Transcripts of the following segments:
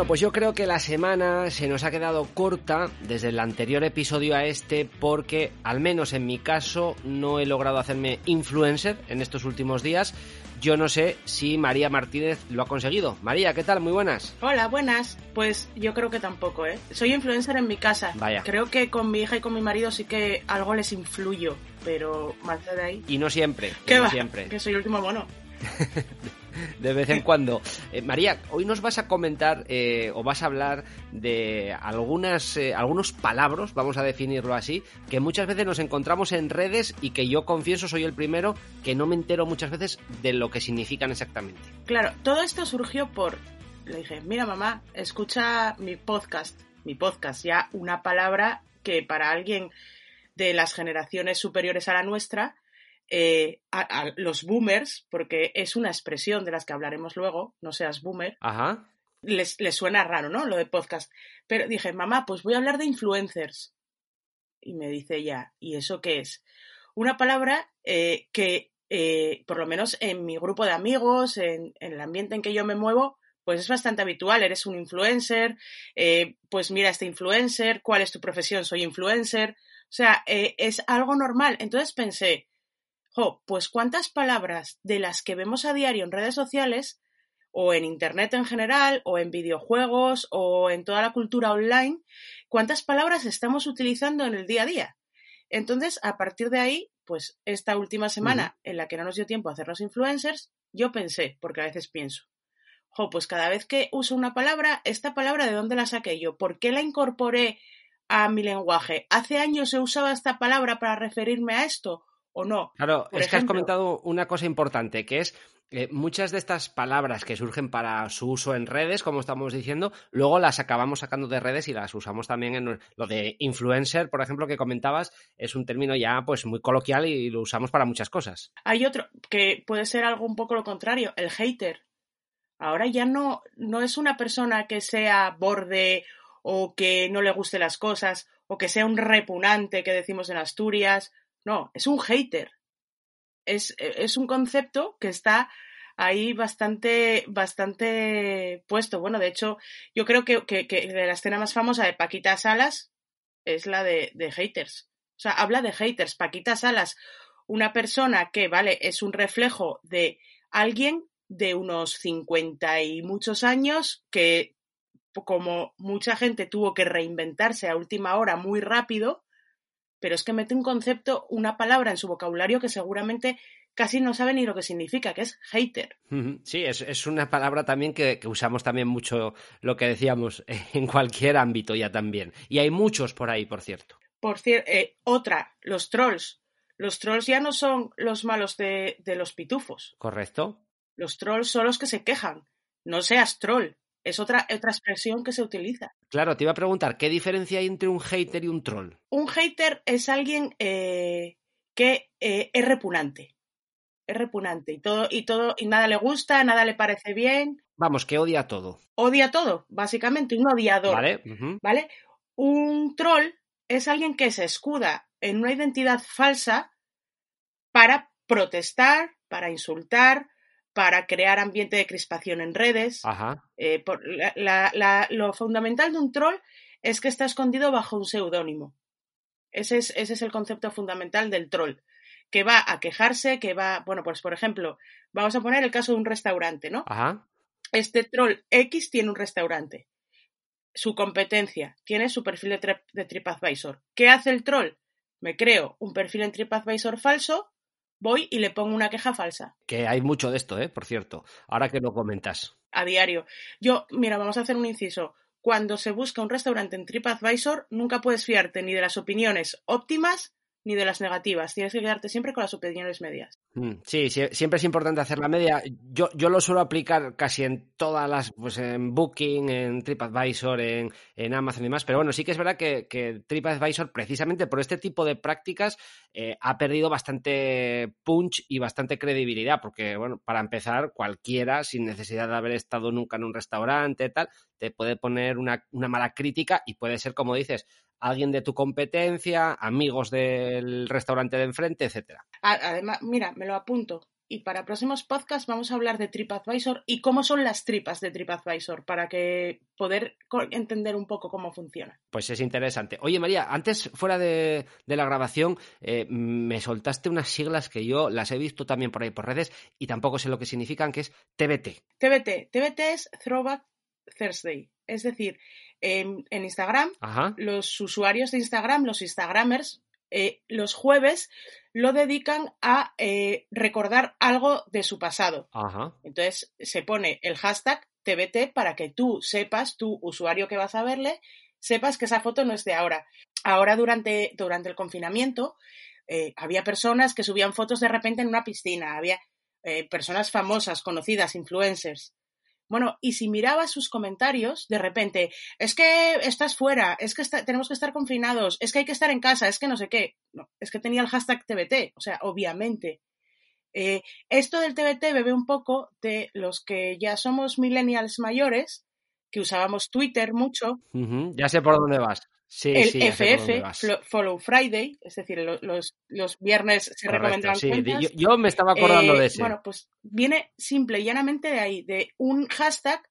Bueno, pues yo creo que la semana se nos ha quedado corta desde el anterior episodio a este porque, al menos en mi caso, no he logrado hacerme influencer en estos últimos días. Yo no sé si María Martínez lo ha conseguido. María, ¿qué tal? Muy buenas. Hola, buenas. Pues yo creo que tampoco, ¿eh? Soy influencer en mi casa. Vaya. Creo que con mi hija y con mi marido sí que algo les influyo, pero más de ahí... Y no siempre. ¿Qué no va? siempre. Que soy el último mono. de vez en cuando. Eh, María, hoy nos vas a comentar eh, o vas a hablar de algunas, eh, algunos palabras, vamos a definirlo así, que muchas veces nos encontramos en redes y que yo confieso soy el primero que no me entero muchas veces de lo que significan exactamente. Claro, todo esto surgió por... Le dije, mira mamá, escucha mi podcast. Mi podcast, ya una palabra que para alguien de las generaciones superiores a la nuestra, eh, a, a los boomers, porque es una expresión de las que hablaremos luego, no seas boomer, Ajá. les, les suena raro, ¿no? Lo de podcast. Pero dije, mamá, pues voy a hablar de influencers. Y me dice ella, ¿y eso qué es? Una palabra eh, que, eh, por lo menos en mi grupo de amigos, en, en, el ambiente en que yo me muevo, pues es bastante habitual. Eres un influencer, eh, pues mira este influencer, ¿cuál es tu profesión? Soy influencer. O sea, es algo normal. Entonces pensé, jo, pues cuántas palabras de las que vemos a diario en redes sociales o en Internet en general, o en videojuegos, o en toda la cultura online, cuántas palabras estamos utilizando en el día a día. Entonces, a partir de ahí, pues esta última semana en la que no nos dio tiempo a hacernos influencers, yo pensé, porque a veces pienso, jo, pues cada vez que uso una palabra, esta palabra de dónde la saqué yo, ¿por qué la incorporé a mi lenguaje? ¿Hace años he usado esta palabra para referirme a esto? ¿O no? Claro, Por es que has comentado una cosa importante, que es eh, muchas de estas palabras que surgen para su uso en redes, como estamos diciendo, luego las acabamos sacando de redes y las usamos también en lo de influencer, por ejemplo, que comentabas, es un término ya pues muy coloquial y lo usamos para muchas cosas. Hay otro que puede ser algo un poco lo contrario, el hater. Ahora ya no, no es una persona que sea borde o que no le guste las cosas o que sea un repugnante que decimos en Asturias. No, es un hater. Es, es un concepto que está ahí bastante, bastante puesto. Bueno, de hecho, yo creo que, que, que de la escena más famosa de Paquita Salas es la de, de haters. O sea, habla de haters. Paquita Salas, una persona que, vale, es un reflejo de alguien de unos 50 y muchos años que, como mucha gente tuvo que reinventarse a última hora muy rápido, pero es que mete un concepto, una palabra en su vocabulario que seguramente casi no sabe ni lo que significa, que es hater. Sí, es, es una palabra también que, que, usamos también mucho, lo que decíamos, en cualquier ámbito ya también. Y hay muchos por ahí, por cierto. Por cierto, eh, otra, los trolls. Los trolls ya no son los malos de, de los pitufos. Correcto. Los trolls son los que se quejan. No seas troll. Es otra, otra expresión que se utiliza. Claro, te iba a preguntar, ¿qué diferencia hay entre un hater y un troll? Un hater es alguien eh, que eh, es repugnante. Es repugnante y todo, y todo, y nada le gusta, nada le parece bien. Vamos, que odia todo. Odia todo, básicamente, un odiador. Vale. Uh -huh. ¿Vale? Un troll es alguien que se escuda en una identidad falsa para protestar, para insultar, para crear ambiente de crispación en redes. Ajá. Eh, por la, la, la, lo fundamental de un troll es que está escondido bajo un seudónimo. Ese es, ese es el concepto fundamental del troll. Que va a quejarse, que va. Bueno, pues por ejemplo, vamos a poner el caso de un restaurante, ¿no? Ajá. Este troll X tiene un restaurante. Su competencia tiene su perfil de TripAdvisor. ¿Qué hace el troll? Me creo un perfil en TripAdvisor falso, voy y le pongo una queja falsa. Que hay mucho de esto, ¿eh? Por cierto, ahora que lo comentas. A diario. Yo, mira, vamos a hacer un inciso. cuando se busca un restaurante en TripAdvisor, nunca puedes fiarte ni de las opiniones óptimas ni de las negativas. Tienes que quedarte siempre con las opiniones medias. Mm, sí, siempre es importante hacer la media. Yo, yo lo suelo aplicar casi en todas las, pues en Booking, en TripAdvisor, en, en Amazon y demás. Pero bueno, sí que es verdad que, que TripAdvisor, precisamente por este tipo de prácticas, eh, ha perdido bastante punch y bastante credibilidad. Porque, bueno, para empezar, cualquiera, sin necesidad de haber estado nunca en un restaurante, tal, te puede poner una, una mala crítica y puede ser, como dices, alguien de tu competencia, amigos del restaurante de enfrente, etcétera. Además, mira, me lo apunto. Y para próximos podcasts vamos a hablar de TripAdvisor y cómo son las tripas de TripAdvisor para que poder entender un poco cómo funciona. Pues es interesante. Oye, María, antes fuera de, la grabación eh, me soltaste unas siglas que yo las he visto también por ahí por redes y tampoco sé lo que significan, que es TBT. TBT. TBT es Throwback Thursday. Es decir, en, Instagram, los usuarios de Instagram, los Instagramers, eh, los jueves lo dedican a eh, recordar algo de su pasado. Entonces se pone el hashtag TBT para que tú sepas, tu usuario que vas a verle, sepas que esa foto no es de ahora. Ahora durante, durante el confinamiento eh, había personas que subían fotos de repente en una piscina, había personas famosas, conocidas, influencers. Bueno, y si mirabas sus comentarios, de repente, es que estás fuera, es que tenemos que estar confinados, es que hay que estar en casa, es que no sé qué. Es que tenía el hashtag TBT, o sea, obviamente. Eh, esto del TBT bebe un poco de los que ya somos millennials mayores, que usábamos Twitter mucho. Ya sé por dónde vas el FF, Follow Friday, es decir, los, los viernes se recomiendan cuentas. Yo, me estaba acordando de eh, ese. Bueno, pues viene simple y llanamente de ahí, de un hashtag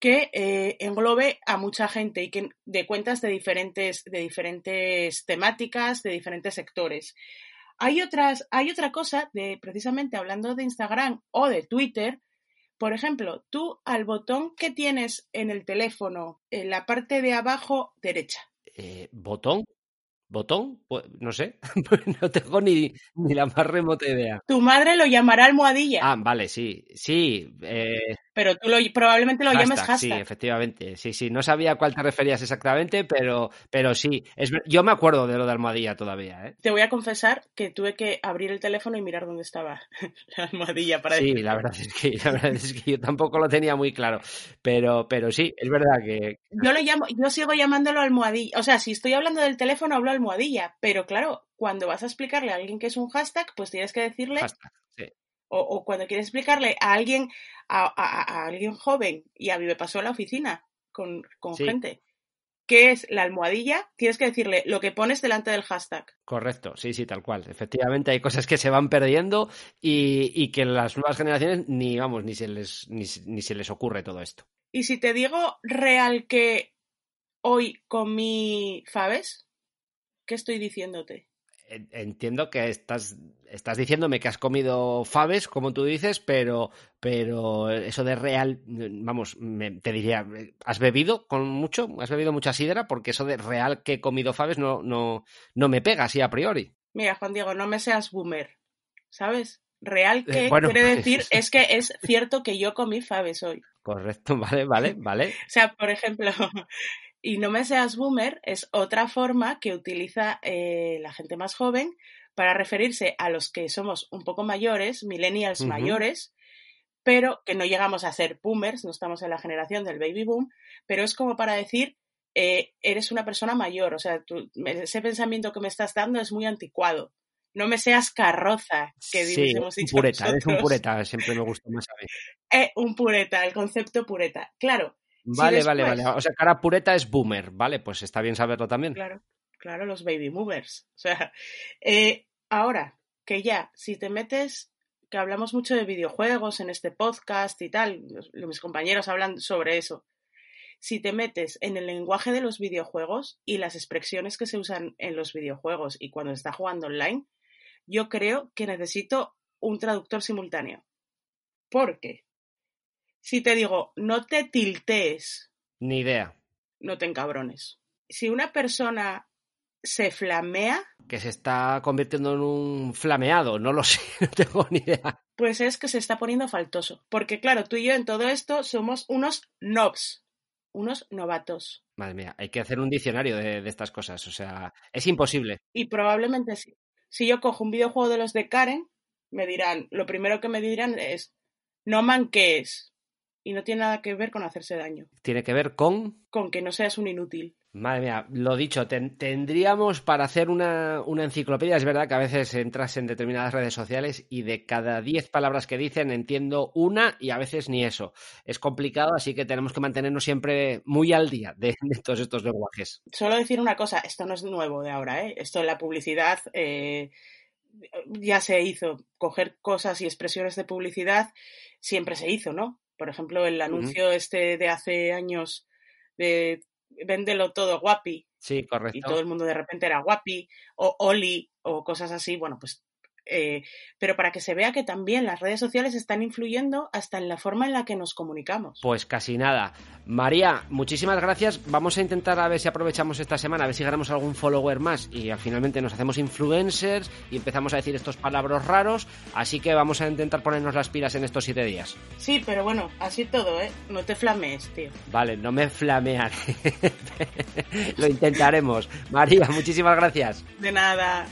que eh, englobe a mucha gente y que de cuentas de diferentes, de diferentes temáticas, de diferentes sectores. Hay otras, hay otra cosa de precisamente hablando de Instagram o de Twitter. Por ejemplo, tú al botón que tienes en el teléfono, en la parte de abajo derecha, eh, ¿Botón? ¿Botón? Pues, no sé, pues no tengo ni, ni, la más remota idea. Tu madre lo llamará almohadilla. Ah, vale, sí, sí. Eh, pero tú lo, probablemente lo llames hashtag. Sí, efectivamente. Sí, sí. No sabía a cuál te referías exactamente, pero, pero sí. Es, yo me acuerdo de lo de almohadilla todavía. ¿eh? Te voy a confesar que tuve que abrir el teléfono y mirar dónde estaba la almohadilla para Sí, la verdad, es que, la verdad es que yo tampoco lo tenía muy claro. Pero, pero sí, es verdad que. Yo lo llamo, yo sigo llamándolo almohadilla. O sea, si estoy hablando del teléfono, hablo almohadilla. Pero claro, cuando vas a explicarle a alguien que es un hashtag, pues tienes que decirle. Hashtag, sí o, cuando quieres explicarle a alguien, a, alguien joven, y a mí me pasó en la oficina con, gente, qué es la almohadilla, tienes que decirle lo que pones delante del hashtag. Correcto, sí, sí, tal cual. Efectivamente, hay cosas que se van perdiendo y, y que las nuevas generaciones ni, vamos, ni se, les, ni, ni se les ocurre todo esto. Y si te digo real que hoy comí faves, ¿qué estoy diciéndote? Entiendo que estás, estás diciéndome que has comido faves, como tú dices, pero, pero eso de real, vamos, te diría, ¿has bebido con mucho? ¿Has bebido mucha sidra? Porque eso de real que he comido faves no, no, no me pega así a priori. Mira, Juan Diego, no me seas boomer, ¿sabes? Real que quiere decir es que es cierto que yo comí faves hoy. Correcto, vale, vale, vale. o sea, por ejemplo, y no me seas boomer es otra forma que utiliza eh, la gente más joven para referirse a los que somos un poco mayores, millennials mayores, pero que no llegamos a ser boomers, no estamos en la generación del baby boom, pero es como para decir, eh, eres una persona mayor, o sea, ese pensamiento que me estás dando es muy anticuado. No me seas carroza, que sí, un pureta, eres un pureta, siempre me gusta más saber. Eh, un pureta, el concepto pureta. Claro, Vale, vale, vale. O sea, cara pureta es boomer, ¿vale? Pues está bien saberlo también. Claro, claro, los baby boomers. O sea, eh, ahora que ya, si te metes, que hablamos mucho de videojuegos en este podcast y tal, mis compañeros hablan sobre eso. Si te metes en el lenguaje de los videojuegos y las expresiones que se usan en los videojuegos y cuando se está jugando online, yo creo que necesito un traductor simultáneo. ¿Por qué? Si te digo, no te tiltees. Ni idea. No te encabrones. Si una persona se flamea. Que se está convirtiendo en un flameado, no lo sé, no tengo ni idea. Pues es que se está poniendo faltoso. Porque claro, tú y yo en todo esto somos unos nobs. unos novatos. Madre mía, hay que hacer un diccionario de, de estas cosas, o sea, es imposible. Y probablemente sí. Si yo cojo un videojuego de los de Karen, me dirán, lo primero que me dirán es, no man, ¿qué es? Y no tiene nada que ver con hacerse daño. Tiene que ver con... Con que no seas un inútil. Madre mía, lo dicho, tendríamos para hacer una, una, enciclopedia. Es verdad que a veces entras en determinadas redes sociales y de cada 10 palabras que dicen entiendo una y a veces ni eso. Es complicado, así que tenemos que mantenernos siempre muy al día de, de todos estos lenguajes. Solo decir una cosa, esto no es nuevo de ahora, ¿eh? Esto en la publicidad eh, ya se hizo. Coger cosas y expresiones de publicidad siempre se hizo, ¿no? Por ejemplo, el anuncio uh -huh. este de hace años de véndelo todo guapi. Sí, correcto. Y todo el mundo de repente era guapi o Oli o cosas así. Bueno, pues. Eh, pero para que se vea que también las redes sociales están influyendo hasta en la forma en la que nos comunicamos. Pues casi nada. María, muchísimas gracias. Vamos a intentar a ver si aprovechamos esta semana, a ver si ganamos algún follower más y finalmente nos hacemos influencers y empezamos a decir estos palabras raros. Así que vamos a intentar ponernos las pilas en estos siete días. Sí, pero bueno, así todo, ¿eh? No te flamees, tío. Vale, no me flamearé. Lo intentaremos. María, muchísimas gracias. De nada.